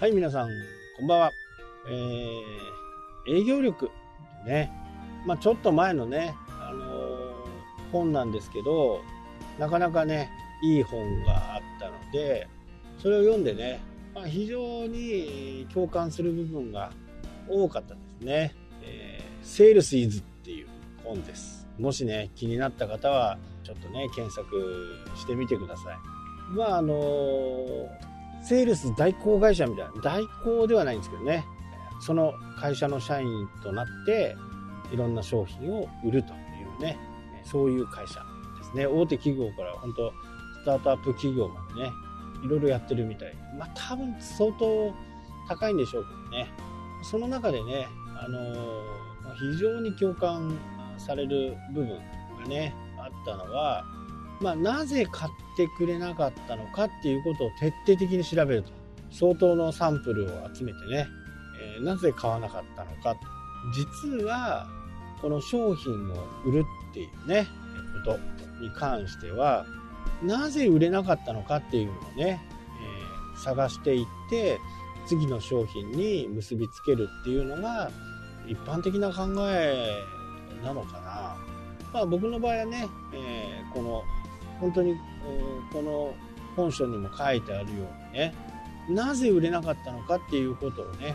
はい、皆さん、こんばんは。えー、営業力ね、まあ、ちょっと前のね、あのー、本なんですけど、なかなかね、いい本があったので、それを読んでね、まあ、非常に共感する部分が多かったですね。えー、セールスイズっていう本です。もしね、気になった方は、ちょっとね、検索してみてください。まあ、あのーセールス代行会社みたいな、代行ではないんですけどね、その会社の社員となって、いろんな商品を売るというね、そういう会社ですね。大手企業から本当スタートアップ企業までね、いろいろやってるみたい。まあ多分相当高いんでしょうけどね。その中でね、あのー、非常に共感される部分がね、あったのは、まあ、なぜ買ってくれなかったのかっていうことを徹底的に調べると。相当のサンプルを集めてね、えー、なぜ買わなかったのか実はこの商品を売るっていうねことに関してはなぜ売れなかったのかっていうのをね、えー、探していって次の商品に結びつけるっていうのが一般的な考えなのかな。まあ僕の場合はね、えー、この本当にこの本書にも書いてあるようにねなぜ売れなかったのかっていうことをね、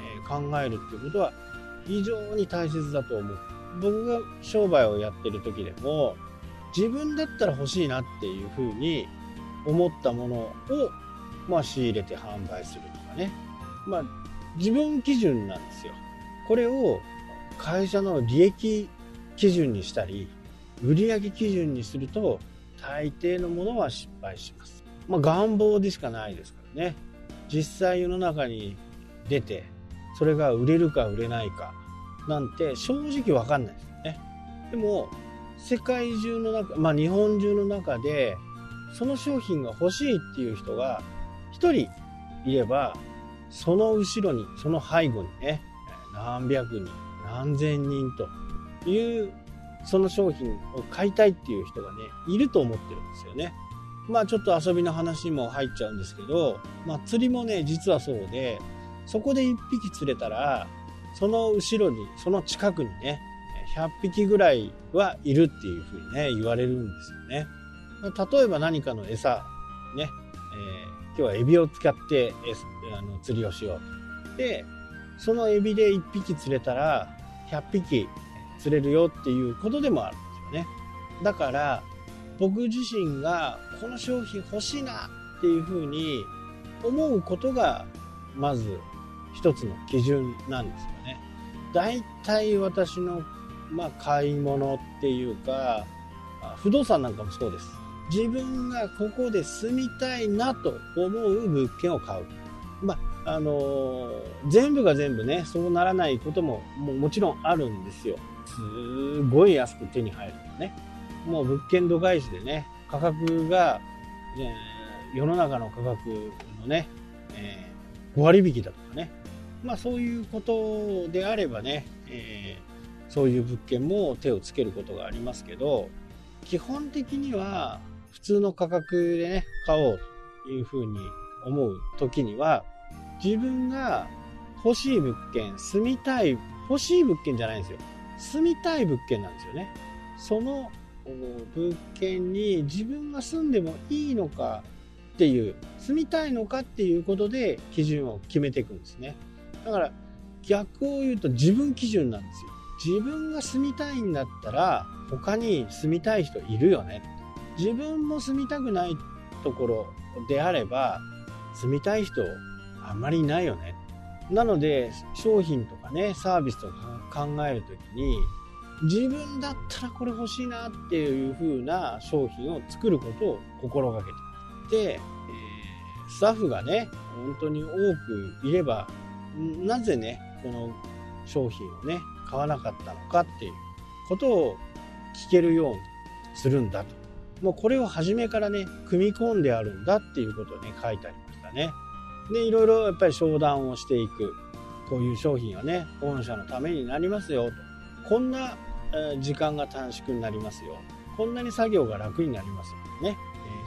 えー、考えるっていうことは非常に大切だと思う。僕が商売をやってる時でも自分だったら欲しいなっていうふうに思ったものを、まあ、仕入れて販売するとかね。まあ自分基準なんですよ。これを会社の利益基準にしたり売上基準にすると大抵のものは失敗します。まあ、願望でしかないですからね。実際世の中に出て、それが売れるか売れないかなんて正直わかんないですよね。でも、世界中の中、まあ日本中の中で、その商品が欲しいっていう人が一人いれば、その後ろに、その背後にね、何百人、何千人というその商品を買いたいっていう人がね、いると思ってるんですよね。まあちょっと遊びの話も入っちゃうんですけど、まあ釣りもね、実はそうで、そこで1匹釣れたら、その後ろに、その近くにね、100匹ぐらいはいるっていうふうにね、言われるんですよね。例えば何かの餌、ね、えー、今日はエビを使ってあの釣りをしようと。で、そのエビで1匹釣れたら、100匹釣れるよっていうことでもあるんですよね。だから僕自身がこの商品欲しいなっていうふうに思うことがまず一つの基準なんですよね。だいたい私の、まあ、買い物っていうか不動産なんかもそうです。自分がここで住みたいなと思う物件を買う。まあ、あのー、全部が全部ね、そうならないこともももちろんあるんですよ。すごい安く手に入るのね。もう物件度外視でね、価格が、えー、世の中の価格のね、えー、5割引きだとかね。まあそういうことであればね、えー、そういう物件も手をつけることがありますけど、基本的には普通の価格でね、買おうというふうに思う時には、自分が欲しい物件、住みたい、欲しい物件じゃないんですよ。住みたい物件なんですよね。その物件に自分が住んでもいいのかっていう、住みたいのかっていうことで基準を決めていくんですね。だから逆を言うと自分基準なんですよ。自分が住みたいんだったら他に住みたい人いるよね。自分も住みたくないところであれば住みたい人あんまりいないよね。なので商品とかねサービスとか考える時に自分だったらこれ欲しいなっていう風な商品を作ることを心がけて。で、スタッフがね本当に多くいればなぜねこの商品をね買わなかったのかっていうことを聞けるようにするんだと。もうこれを初めからね組み込んであるんだっていうことをね書いてありましたね。でいろいろやっぱり商談をしていく。こういう商品はね御社のためになりますよと。こんな時間が短縮になりますよ。こんなに作業が楽になりますよね、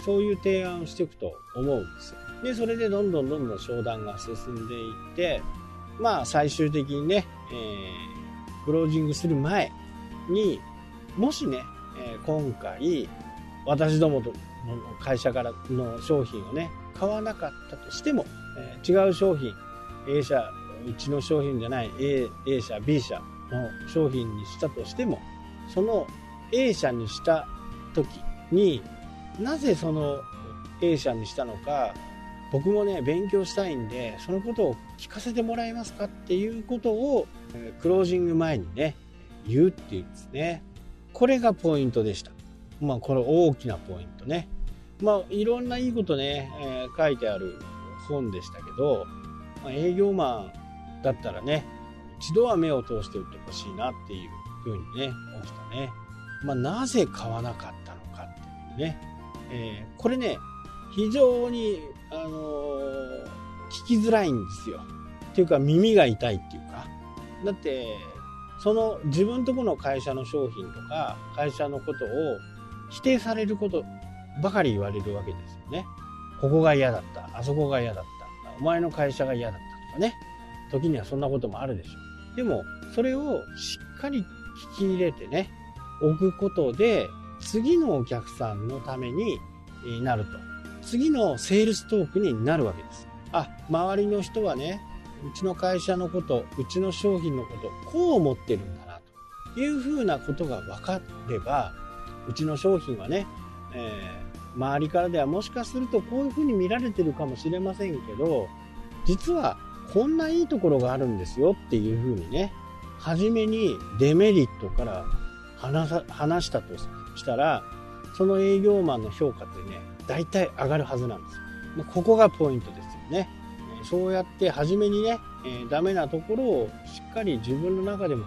そういう提案をしていくと思うんですよ。でそれでどんどんどんどん商談が進んでいってまあ最終的にね、えー、クロージングする前にもしね、え、今回私どもの会社からの商品をね買わなかったとしても、え、違う商品 A 社うちの商品じゃない A, A 社 B 社の商品にしたとしてもその A 社にした時になぜその A 社にしたのか僕もね勉強したいんでそのことを聞かせてもらえますかっていうことをクロージング前にね言うっていうんですね。これがポイントでした。まあこれ大きなポイントね。まあいろんないいことね、えー、書いてある本でしたけど、まあ、営業マンだったらね一度は目を通して売ってほしいなっていうふうにね思いましたねまあなぜ買わなかったのかっていうね、えー、これね非常にあのー、聞きづらいんですよ。っていうか耳が痛いっていうか。だって、その自分とこの会社の商品とか会社のことを否定されることばかり言われるわけですよね。ここが嫌だった。あそこが嫌だった。お前の会社が嫌だったとかね。時にはそんなこともあるでしょう。でも、それをしっかり聞き入れてね、置くことで、次のお客さんのためになると。次のセールストークになるわけです。あ、周りの人はね、うちの会社のこと、うちの商品のこと、こう思ってるんだな、というふうなことが分かれば、うちの商品はね、えー、周りからではもしかするとこういうふうに見られてるかもしれませんけど、実はこんないいところがあるんですよっていうふうにね、初めにデメリットから話さ話したとしたら、その営業マンの評価ってね、大体上がるはずなんですよ。ここがポイントですよね。そうやって初めにね、えー、ダメなところをしっかり自分の中でも、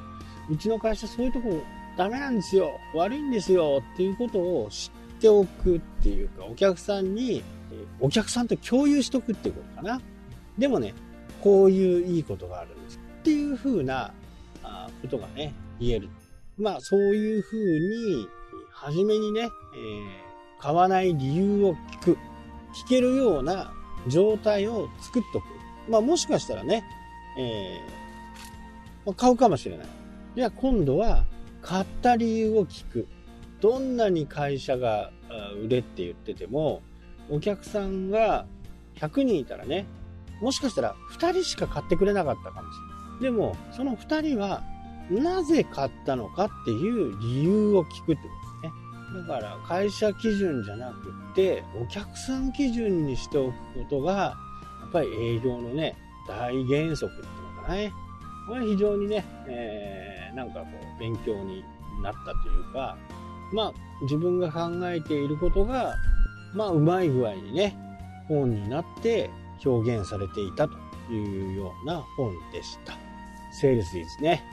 うちの会社そういうとこダメなんですよ、悪いんですよっていうことを知っておくっていうか、お客さんに、お客さんと共有しとくっていうことかな。でもね、こういういいことがあるんですっていうふうなことがね、言える。まあそういうふうに、初めにね、えー買わない理由を聞く。聞けるような状態を作っとく。まあもしかしたらね、えー、買うかもしれない。じゃあ今度は買った理由を聞く。どんなに会社が売れって言ってても、お客さんが100人いたらね、もしかしたら2人しか買ってくれなかったかもしれない。でも、その2人はなぜ買ったのかっていう理由を聞くってことですねだから会社基準じゃなくってお客さん基準にしておくことがやっぱり営業のね大原則っていうのかなねこれは非常にね、えー、なんかこう勉強になったというかまあ自分が考えていることがまあうまい具合にね本になって表現されていたというような本でした。セールスですね。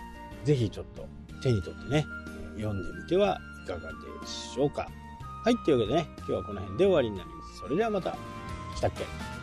ぜひちょっと手に取ってね、読んでみてはいかがでしょうか。はい、というわけでね、今日はこの辺で終わりになります。それではまた。来たっけ？